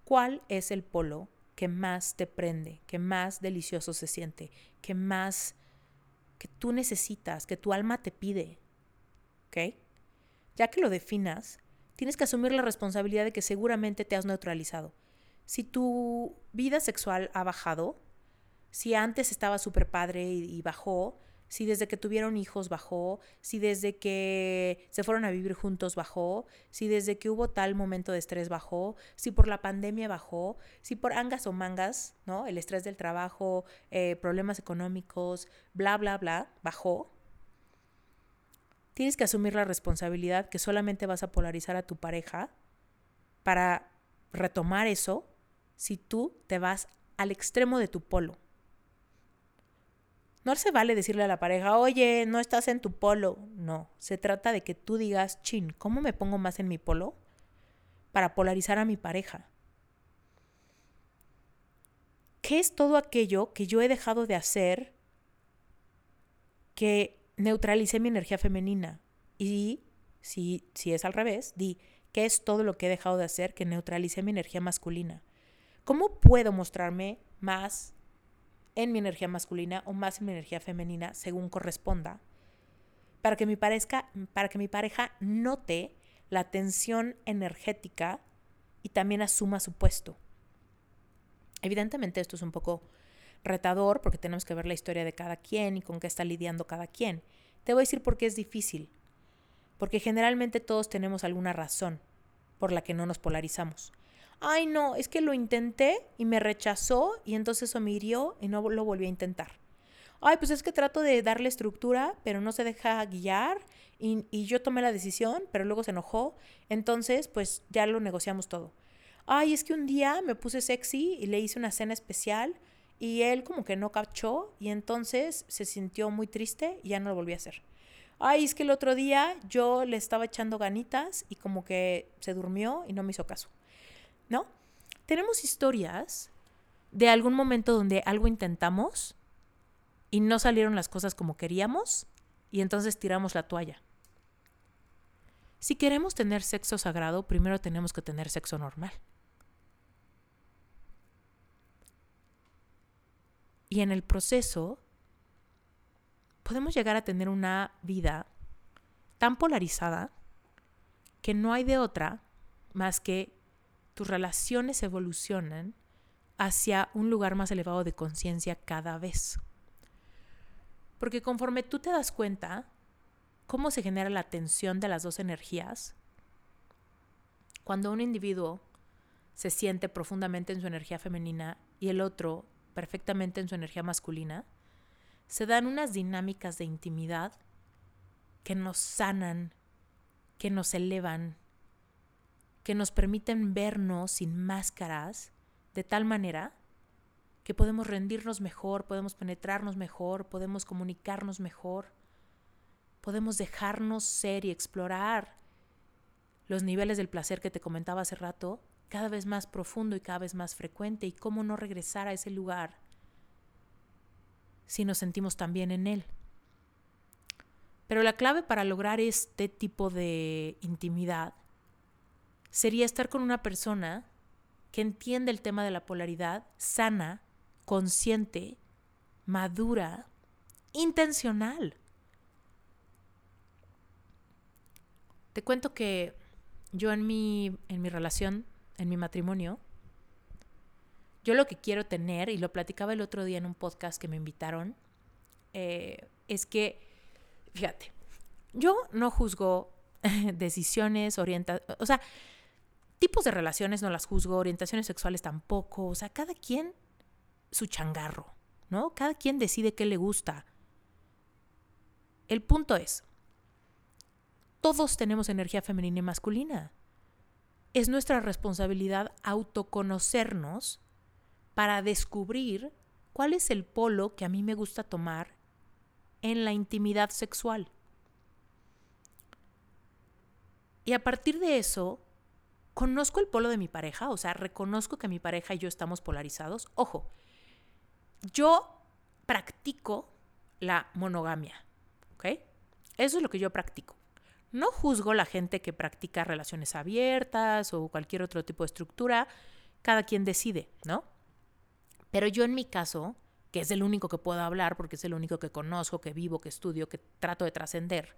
¿cuál es el polo que más te prende, que más delicioso se siente, que más que tú necesitas, que tu alma te pide? ¿Ok? Ya que lo definas, tienes que asumir la responsabilidad de que seguramente te has neutralizado. Si tu vida sexual ha bajado, si antes estaba súper padre y, bajó, si desde que tuvieron hijos bajó, si desde que se fueron a vivir juntos bajó, si desde que hubo tal momento de estrés bajó, si por la pandemia bajó, si por angas o mangas, ¿no? El estrés del trabajo, eh, problemas económicos, bla, bla, bla, bajó. Tienes que asumir la responsabilidad que solamente vas a polarizar a tu pareja para retomar eso si tú te vas al extremo de tu polo. No se vale decirle a la pareja, oye, no estás en tu polo. No, se trata de que tú digas, chin, ¿cómo me pongo más en mi polo? Para polarizar a mi pareja. ¿Qué es todo aquello que yo he dejado de hacer que neutralicé mi energía femenina. Y si, si es al revés, di, ¿qué es todo lo que he dejado de hacer que neutralicé mi energía masculina? ¿Cómo puedo mostrarme más en mi energía masculina o más en mi energía femenina según corresponda? Para que mi, parezca, para que mi pareja note la tensión energética y también asuma su puesto. Evidentemente esto es un poco retador porque tenemos que ver la historia de cada quien y con qué está lidiando cada quien. Te voy a decir por qué es difícil. Porque generalmente todos tenemos alguna razón por la que no nos polarizamos. Ay, no, es que lo intenté y me rechazó y entonces eso me hirió y no lo volví a intentar. Ay, pues es que trato de darle estructura, pero no se deja guiar y, y yo tomé la decisión, pero luego se enojó. Entonces, pues ya lo negociamos todo. Ay, es que un día me puse sexy y le hice una cena especial y él como que no cachó y entonces se sintió muy triste y ya no lo volví a hacer. Ay, es que el otro día yo le estaba echando ganitas y como que se durmió y no me hizo caso. ¿No? Tenemos historias de algún momento donde algo intentamos y no salieron las cosas como queríamos y entonces tiramos la toalla. Si queremos tener sexo sagrado, primero tenemos que tener sexo normal. Y en el proceso podemos llegar a tener una vida tan polarizada que no hay de otra más que tus relaciones evolucionan hacia un lugar más elevado de conciencia cada vez. Porque conforme tú te das cuenta cómo se genera la tensión de las dos energías, cuando un individuo se siente profundamente en su energía femenina y el otro perfectamente en su energía masculina, se dan unas dinámicas de intimidad que nos sanan, que nos elevan, que nos permiten vernos sin máscaras de tal manera que podemos rendirnos mejor, podemos penetrarnos mejor, podemos comunicarnos mejor, podemos dejarnos ser y explorar los niveles del placer que te comentaba hace rato cada vez más profundo y cada vez más frecuente y cómo no regresar a ese lugar si nos sentimos tan bien en él. Pero la clave para lograr este tipo de intimidad sería estar con una persona que entiende el tema de la polaridad, sana, consciente, madura, intencional. Te cuento que yo en mi, en mi relación en mi matrimonio, yo lo que quiero tener, y lo platicaba el otro día en un podcast que me invitaron, eh, es que, fíjate, yo no juzgo decisiones, orientaciones, o sea, tipos de relaciones no las juzgo, orientaciones sexuales tampoco, o sea, cada quien su changarro, ¿no? Cada quien decide qué le gusta. El punto es, todos tenemos energía femenina y masculina es nuestra responsabilidad autoconocernos para descubrir cuál es el polo que a mí me gusta tomar en la intimidad sexual. Y a partir de eso, conozco el polo de mi pareja, o sea, reconozco que mi pareja y yo estamos polarizados. Ojo, yo practico la monogamia, ¿ok? Eso es lo que yo practico. No juzgo la gente que practica relaciones abiertas o cualquier otro tipo de estructura, cada quien decide, ¿no? Pero yo en mi caso, que es el único que puedo hablar porque es el único que conozco, que vivo, que estudio, que trato de trascender,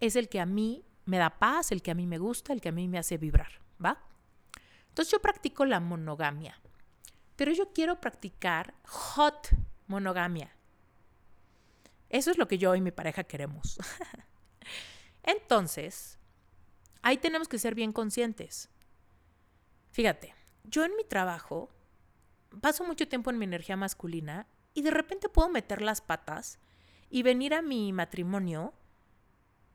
es el que a mí me da paz, el que a mí me gusta, el que a mí me hace vibrar, ¿va? Entonces yo practico la monogamia, pero yo quiero practicar hot monogamia. Eso es lo que yo y mi pareja queremos. Entonces, ahí tenemos que ser bien conscientes. Fíjate, yo en mi trabajo paso mucho tiempo en mi energía masculina y de repente puedo meter las patas y venir a mi matrimonio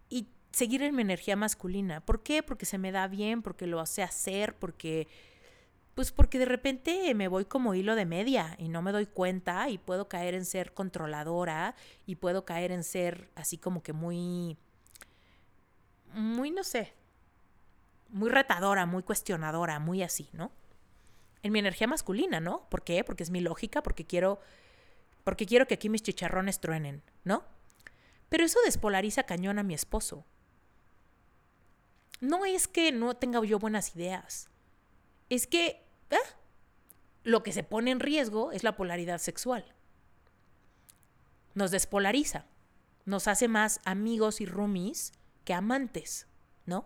y seguir en mi energía masculina. ¿Por qué? Porque se me da bien, porque lo sé hacer, porque pues porque de repente me voy como hilo de media y no me doy cuenta y puedo caer en ser controladora y puedo caer en ser así como que muy muy, no sé, muy retadora, muy cuestionadora, muy así, ¿no? En mi energía masculina, ¿no? ¿Por qué? Porque es mi lógica, porque quiero, porque quiero que aquí mis chicharrones truenen, ¿no? Pero eso despolariza cañón a mi esposo. No es que no tenga yo buenas ideas. Es que ah, lo que se pone en riesgo es la polaridad sexual. Nos despolariza. Nos hace más amigos y roomies que amantes, ¿no?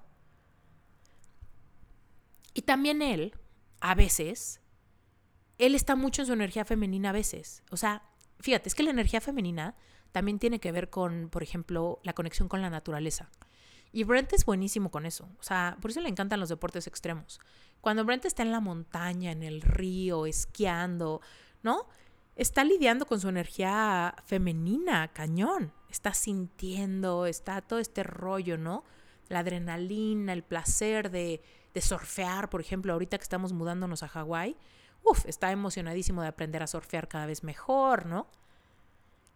Y también él, a veces, él está mucho en su energía femenina a veces. O sea, fíjate, es que la energía femenina también tiene que ver con, por ejemplo, la conexión con la naturaleza. Y Brent es buenísimo con eso. O sea, por eso le encantan los deportes extremos. Cuando Brent está en la montaña, en el río, esquiando, ¿no? Está lidiando con su energía femenina, cañón. Está sintiendo, está todo este rollo, ¿no? La adrenalina, el placer de, de surfear, por ejemplo, ahorita que estamos mudándonos a Hawái. Uf, está emocionadísimo de aprender a surfear cada vez mejor, ¿no?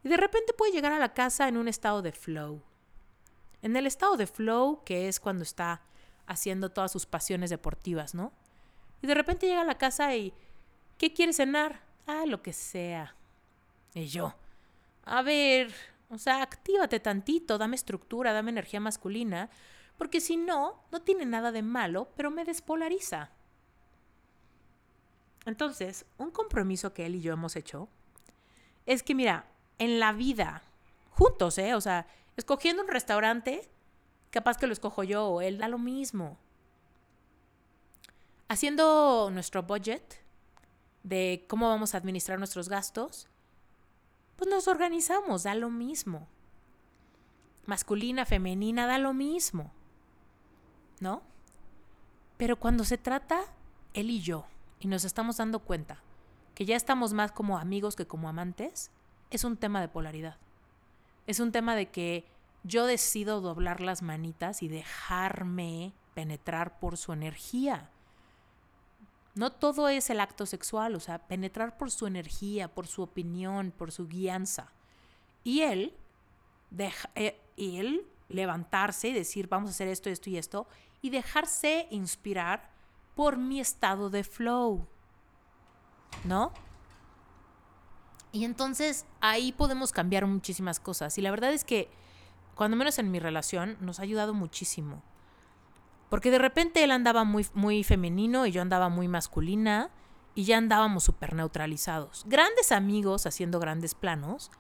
Y de repente puede llegar a la casa en un estado de flow, en el estado de flow, que es cuando está haciendo todas sus pasiones deportivas, ¿no? Y de repente llega a la casa y, ¿qué quiere cenar? Ah, lo que sea. Y yo, a ver, o sea, actívate tantito, dame estructura, dame energía masculina, porque si no, no tiene nada de malo, pero me despolariza. Entonces, un compromiso que él y yo hemos hecho es que, mira, en la vida, juntos, ¿eh? O sea, Escogiendo un restaurante, capaz que lo escojo yo o él, da lo mismo. Haciendo nuestro budget de cómo vamos a administrar nuestros gastos, pues nos organizamos, da lo mismo. Masculina, femenina, da lo mismo. ¿No? Pero cuando se trata él y yo, y nos estamos dando cuenta que ya estamos más como amigos que como amantes, es un tema de polaridad. Es un tema de que yo decido doblar las manitas y dejarme penetrar por su energía. No todo es el acto sexual, o sea, penetrar por su energía, por su opinión, por su guianza. Y él, deja, eh, y él levantarse y decir, vamos a hacer esto, esto y esto, y dejarse inspirar por mi estado de flow. ¿No? Y entonces ahí podemos cambiar muchísimas cosas. Y la verdad es que, cuando menos en mi relación, nos ha ayudado muchísimo. Porque de repente él andaba muy, muy femenino y yo andaba muy masculina y ya andábamos súper neutralizados. Grandes amigos haciendo grandes planos,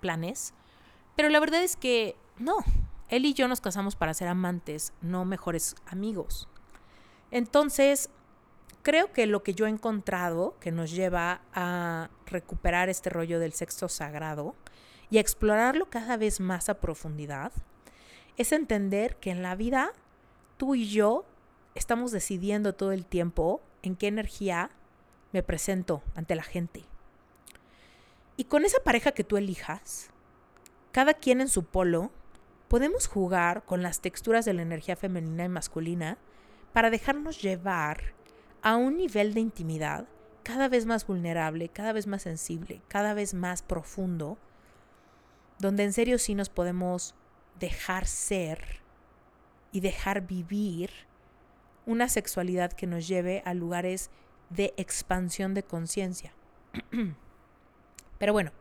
planes. Pero la verdad es que no, él y yo nos casamos para ser amantes, no mejores amigos. Entonces, creo que lo que yo he encontrado que nos lleva a recuperar este rollo del sexo sagrado y a explorarlo cada vez más a profundidad es entender que en la vida tú y yo estamos decidiendo todo el tiempo en qué energía me presento ante la gente. Y con esa pareja que tú elijas, cada quien en su polo, podemos jugar con las texturas de la energía femenina y masculina para dejarnos llevar a un nivel de intimidad cada vez más vulnerable, cada vez más sensible, cada vez más profundo, donde en serio sí nos podemos dejar ser y dejar vivir una sexualidad que nos lleve a lugares de expansión de conciencia. Pero bueno,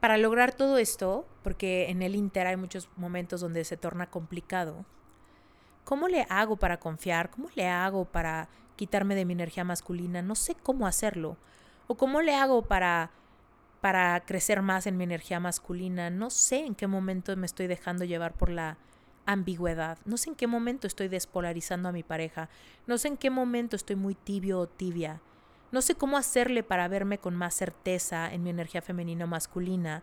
para lograr todo esto, porque en el Inter hay muchos momentos donde se torna complicado, ¿cómo le hago para confiar? ¿Cómo le hago para quitarme de mi energía masculina, no sé cómo hacerlo. O cómo le hago para para crecer más en mi energía masculina, no sé en qué momento me estoy dejando llevar por la ambigüedad, no sé en qué momento estoy despolarizando a mi pareja, no sé en qué momento estoy muy tibio o tibia, no sé cómo hacerle para verme con más certeza en mi energía femenina o masculina.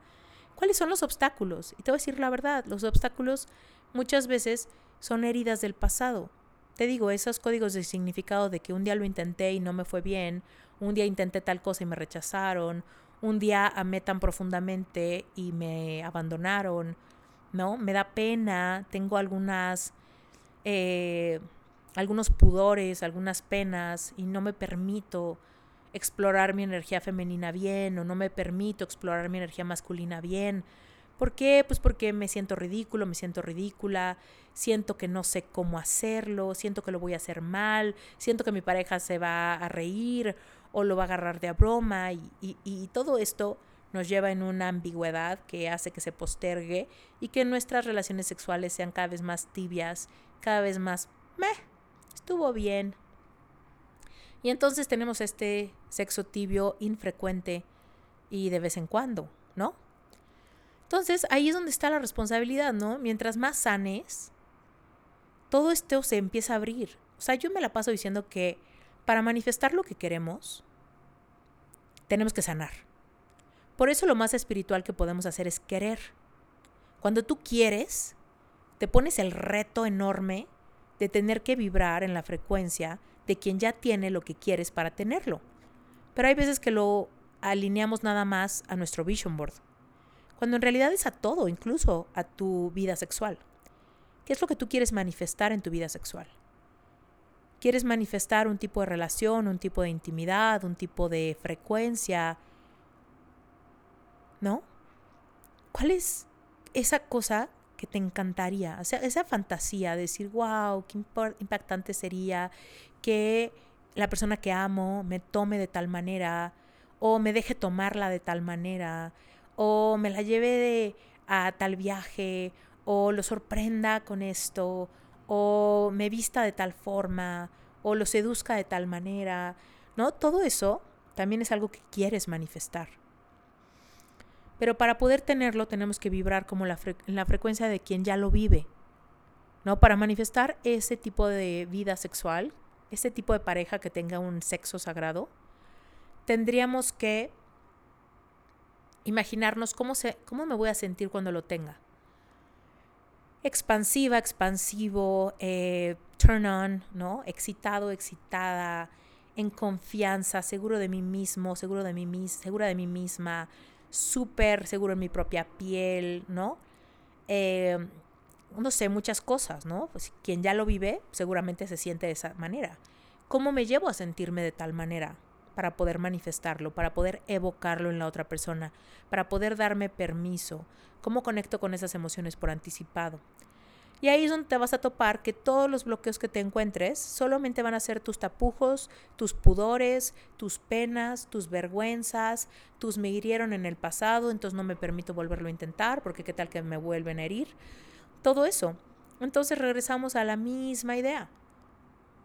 ¿Cuáles son los obstáculos? Y te voy a decir la verdad, los obstáculos muchas veces son heridas del pasado te digo, esos códigos de significado de que un día lo intenté y no me fue bien, un día intenté tal cosa y me rechazaron, un día amé tan profundamente y me abandonaron, ¿no? Me da pena, tengo algunas, eh, algunos pudores, algunas penas y no me permito explorar mi energía femenina bien o no me permito explorar mi energía masculina bien ¿Por qué? Pues porque me siento ridículo, me siento ridícula, siento que no sé cómo hacerlo, siento que lo voy a hacer mal, siento que mi pareja se va a reír o lo va a agarrar de a broma y, y todo esto nos lleva en una ambigüedad que hace que se postergue y que nuestras relaciones sexuales sean cada vez más tibias, cada vez más, meh, estuvo bien. Y entonces tenemos este sexo tibio infrecuente y de vez en cuando, ¿no? Entonces ahí es donde está la responsabilidad, ¿no? Mientras más sanes, todo esto se empieza a abrir. O sea, yo me la paso diciendo que para manifestar lo que queremos, tenemos que sanar. Por eso lo más espiritual que podemos hacer es querer. Cuando tú quieres, te pones el reto enorme de tener que vibrar en la frecuencia de quien ya tiene lo que quieres para tenerlo. Pero hay veces que lo alineamos nada más a nuestro vision board, cuando en realidad es a todo, incluso a tu vida sexual. ¿Qué es lo que tú quieres manifestar en tu vida sexual? ¿Quieres manifestar un tipo de relación, un tipo de intimidad, un tipo de frecuencia? ¿No? ¿Cuál es esa cosa que te encantaría? O sea, esa fantasía de decir, wow, qué impactante sería que la persona que amo me tome de tal manera, o me deje tomarla de tal manera, o me la lleve de, a tal viaje, o lo sorprenda con esto, o me vista de tal forma, o lo seduzca de tal manera, ¿no? Todo eso también es algo que quieres manifestar. Pero para poder tenerlo tenemos que vibrar como la, la frecuencia de quien ya lo vive, ¿no? Para manifestar ese tipo de vida sexual, ese tipo de pareja que tenga un sexo sagrado, tendríamos que imaginarnos cómo, se, cómo me voy a sentir cuando lo tenga expansiva, expansivo, eh, turn on, ¿no? Excitado, excitada, en confianza, seguro de mí mismo, seguro de mí segura de mí misma, súper seguro en mi propia piel, ¿no? Eh, no sé, muchas cosas, ¿no? Pues quien ya lo vive seguramente se siente de esa manera. ¿Cómo me llevo a sentirme de tal manera? para poder manifestarlo, para poder evocarlo en la otra persona, para poder darme permiso, cómo conecto con esas emociones por anticipado. Y ahí es donde te vas a topar que todos los bloqueos que te encuentres solamente van a ser tus tapujos, tus pudores, tus penas, tus vergüenzas, tus me hirieron en el pasado, entonces no me permito volverlo a intentar porque qué tal que me vuelven a herir. Todo eso. Entonces regresamos a la misma idea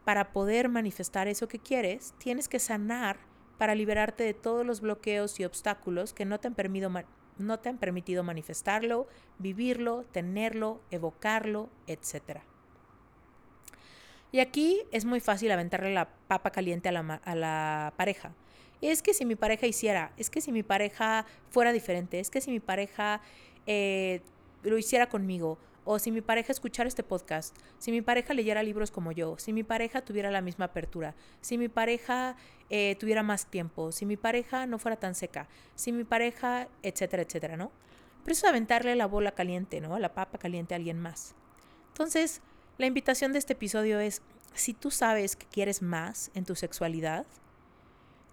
para poder manifestar eso que quieres, tienes que sanar para liberarte de todos los bloqueos y obstáculos que no te han permitido, no te han permitido manifestarlo, vivirlo, tenerlo, evocarlo, etc. Y aquí es muy fácil aventarle la papa caliente a la, pareja. Es que si mi pareja hiciera, es que si mi pareja fuera diferente, es que si mi pareja eh, lo hiciera conmigo, o si mi pareja escuchara este podcast, si mi pareja leyera libros como yo, si mi pareja tuviera la misma apertura, si mi pareja eh, tuviera más tiempo, si mi pareja no fuera tan seca, si mi pareja, etcétera, etcétera, ¿no? Pero eso es aventarle la bola caliente, ¿no? La papa caliente a alguien más. Entonces, la invitación de este episodio es, si tú sabes que quieres más en tu sexualidad,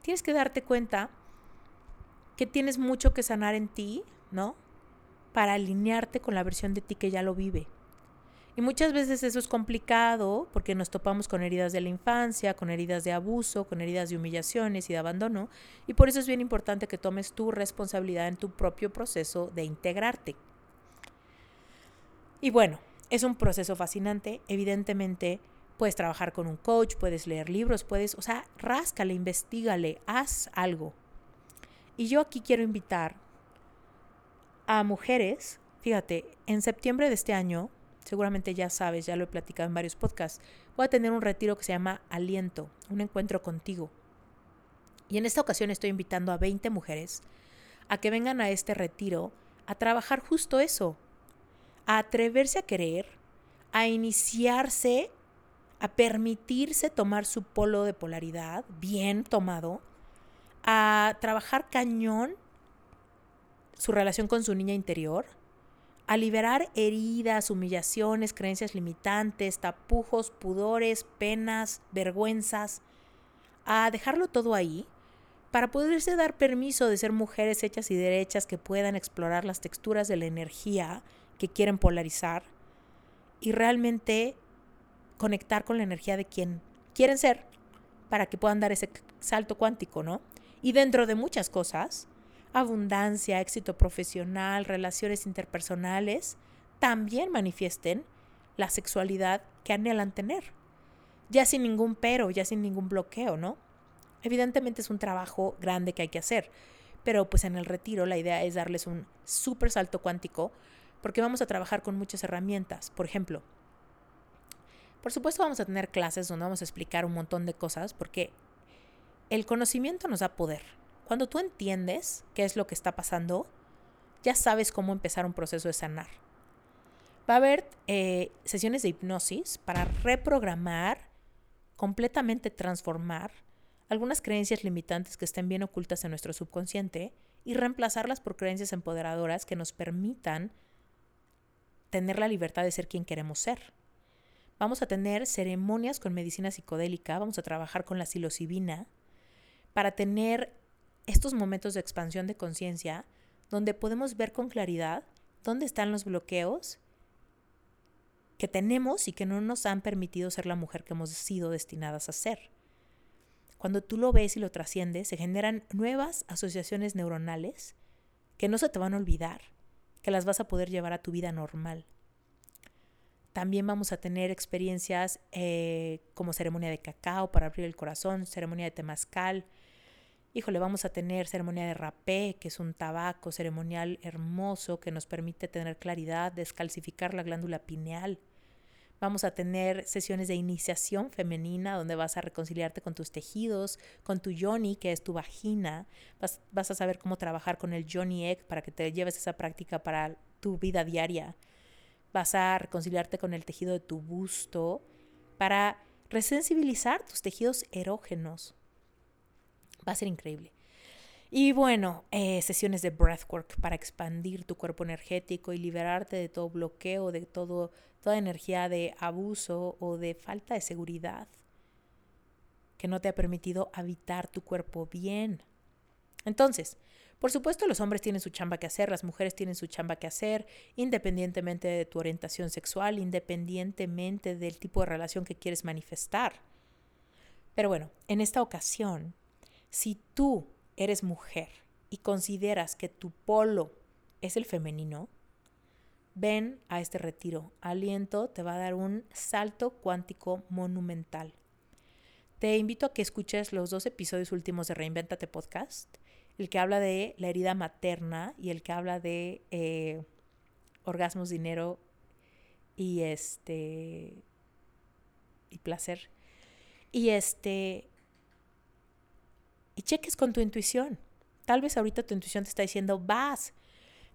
tienes que darte cuenta que tienes mucho que sanar en ti, ¿no? Para alinearte con la versión de ti que ya lo vive. Y muchas veces eso es complicado porque nos topamos con heridas de la infancia, con heridas de abuso, con heridas de humillaciones y de abandono. Y por eso es bien importante que tomes tu responsabilidad en tu propio proceso de integrarte. Y bueno, es un proceso fascinante. Evidentemente, puedes trabajar con un coach, puedes leer libros, puedes, o sea, ráscale, investigale, haz algo. Y yo aquí quiero invitar a mujeres, fíjate, en septiembre de este año, seguramente ya sabes, ya lo he platicado en varios podcasts, voy a tener un retiro que se llama Aliento, un encuentro contigo. Y en esta ocasión estoy invitando a 20 mujeres a que vengan a este retiro a trabajar justo eso, a atreverse a querer, a iniciarse, a permitirse tomar su polo de polaridad bien tomado, a trabajar cañón su relación con su niña interior, a liberar heridas, humillaciones, creencias limitantes, tapujos, pudores, penas, vergüenzas, a dejarlo todo ahí para poderse dar permiso de ser mujeres hechas y derechas que puedan explorar las texturas de la energía que quieren polarizar y realmente conectar con la energía de quien quieren ser para que puedan dar ese salto cuántico, ¿no? Y dentro de muchas cosas, abundancia, éxito profesional, relaciones interpersonales, también manifiesten la sexualidad que anhelan tener. Ya sin ningún pero, ya sin ningún bloqueo, ¿no? Evidentemente es un trabajo grande que hay que hacer, pero pues en el retiro la idea es darles un súper salto cuántico porque vamos a trabajar con muchas herramientas. Por ejemplo, por supuesto vamos a tener clases donde vamos a explicar un montón de cosas porque el conocimiento nos da poder. Cuando tú entiendes qué es lo que está pasando, ya sabes cómo empezar un proceso de sanar. Va a haber eh, sesiones de hipnosis para reprogramar, completamente transformar algunas creencias limitantes que estén bien ocultas en nuestro subconsciente y reemplazarlas por creencias empoderadoras que nos permitan tener la libertad de ser quien queremos ser. Vamos a tener ceremonias con medicina psicodélica, vamos a trabajar con la psilocibina para tener estos momentos de expansión de conciencia donde podemos ver con claridad dónde están los bloqueos que tenemos y que no nos han permitido ser la mujer que hemos sido destinadas a ser. Cuando tú lo ves y lo trasciendes, se generan nuevas asociaciones neuronales que no se te van a olvidar, que las vas a poder llevar a tu vida normal. También vamos a tener experiencias eh, como ceremonia de cacao para abrir el corazón, ceremonia de temazcal, híjole, vamos a tener ceremonia de rapé, que es un tabaco ceremonial hermoso que nos permite tener claridad, descalcificar la glándula pineal. Vamos a tener sesiones de iniciación femenina donde vas a reconciliarte con tus tejidos, con tu yoni, que es tu vagina. Vas, vas a saber cómo trabajar con el yoni egg para que te lleves esa práctica para tu vida diaria. Vas a reconciliarte con el tejido de tu busto para resensibilizar tus tejidos erógenos. Va a ser increíble. Y bueno, eh, sesiones de breathwork para expandir tu cuerpo energético y liberarte de todo bloqueo, de todo, toda energía de abuso o de falta de seguridad que no te ha permitido habitar tu cuerpo bien. Entonces, por supuesto los hombres tienen su chamba que hacer, las mujeres tienen su chamba que hacer, independientemente de tu orientación sexual, independientemente del tipo de relación que quieres manifestar. Pero bueno, en esta ocasión si tú eres mujer y consideras que tu polo es el femenino, ven a este retiro. Aliento te va a dar un salto cuántico monumental. Te invito a que escuches los dos episodios últimos de Reinventate Podcast, el que habla de la herida materna y el que habla de eh, orgasmos, dinero y este y placer. Y este y cheques con tu intuición. Tal vez ahorita tu intuición te está diciendo, vas.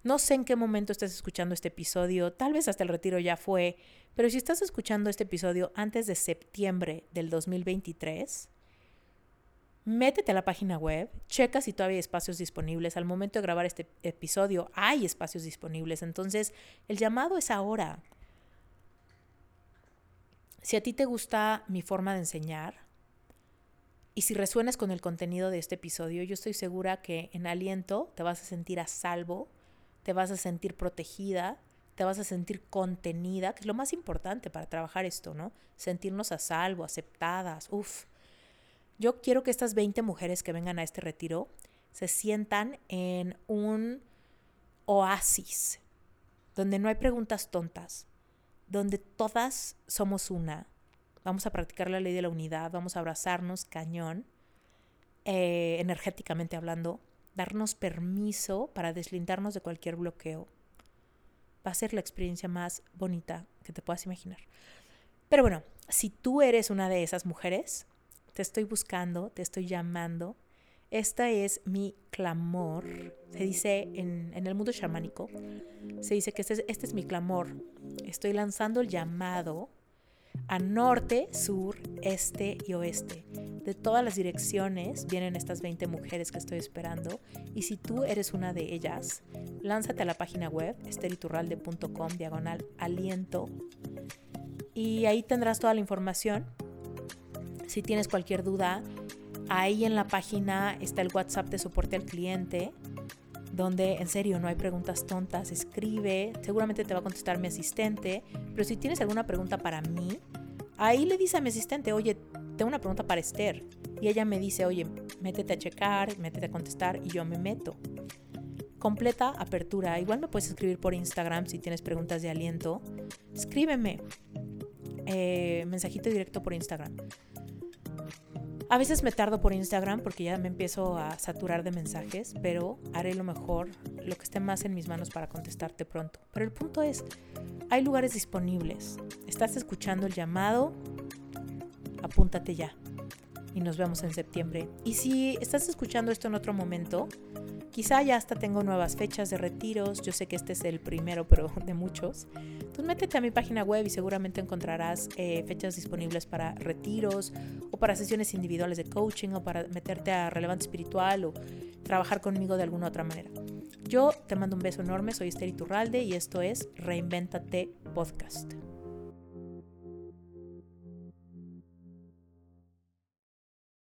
No sé en qué momento estás escuchando este episodio, tal vez hasta el retiro ya fue, pero si estás escuchando este episodio antes de septiembre del 2023, métete a la página web, checa si todavía hay espacios disponibles. Al momento de grabar este episodio hay espacios disponibles, entonces el llamado es ahora. Si a ti te gusta mi forma de enseñar, y si resuenas con el contenido de este episodio, yo estoy segura que en aliento te vas a sentir a salvo, te vas a sentir protegida, te vas a sentir contenida, que es lo más importante para trabajar esto, ¿no? Sentirnos a salvo, aceptadas, uf. Yo quiero que estas 20 mujeres que vengan a este retiro se sientan en un oasis, donde no hay preguntas tontas, donde todas somos una, Vamos a practicar la ley de la unidad, vamos a abrazarnos cañón, eh, energéticamente hablando, darnos permiso para deslindarnos de cualquier bloqueo. Va a ser la experiencia más bonita que te puedas imaginar. Pero bueno, si tú eres una de esas mujeres, te estoy buscando, te estoy llamando. Esta es mi clamor. Se dice en, el mundo chamánico, se dice que este, este es mi clamor. Estoy lanzando el llamado a norte, sur, este y oeste. De todas las direcciones vienen estas 20 mujeres que estoy esperando y si tú eres una de ellas, lánzate a la página web esteriturralde.com diagonal aliento y ahí tendrás toda la información. Si tienes cualquier duda, ahí en la página está el WhatsApp de soporte al cliente donde en serio no hay preguntas tontas, escribe, seguramente te va a contestar mi asistente, pero si tienes alguna pregunta para mí, ahí le dice a mi asistente, oye, tengo una pregunta para Esther, y ella me dice, oye, métete a checar, métete a contestar, y yo me meto. completa apertura. Igual me puedes escribir por Instagram si tienes preguntas de aliento. Escríbeme. Eh, mensajito directo por Instagram. A veces me tardo por Instagram porque ya me empiezo a saturar de mensajes, pero haré lo mejor, lo que esté más en mis manos para contestarte pronto. Pero el punto es, hay lugares disponibles. ¿Estás escuchando el llamado? Apúntate ya. Y nos vemos en septiembre. Y si estás escuchando esto en otro momento, Quizá ya hasta tengo nuevas fechas de retiros, yo sé que este es el primero, pero de muchos. Entonces métete a mi página web y seguramente encontrarás eh, fechas disponibles para retiros o para sesiones individuales de coaching o para meterte a relevante espiritual o trabajar conmigo de alguna otra manera. Yo te mando un beso enorme, soy Esther Iturralde y esto es Reinventate Podcast.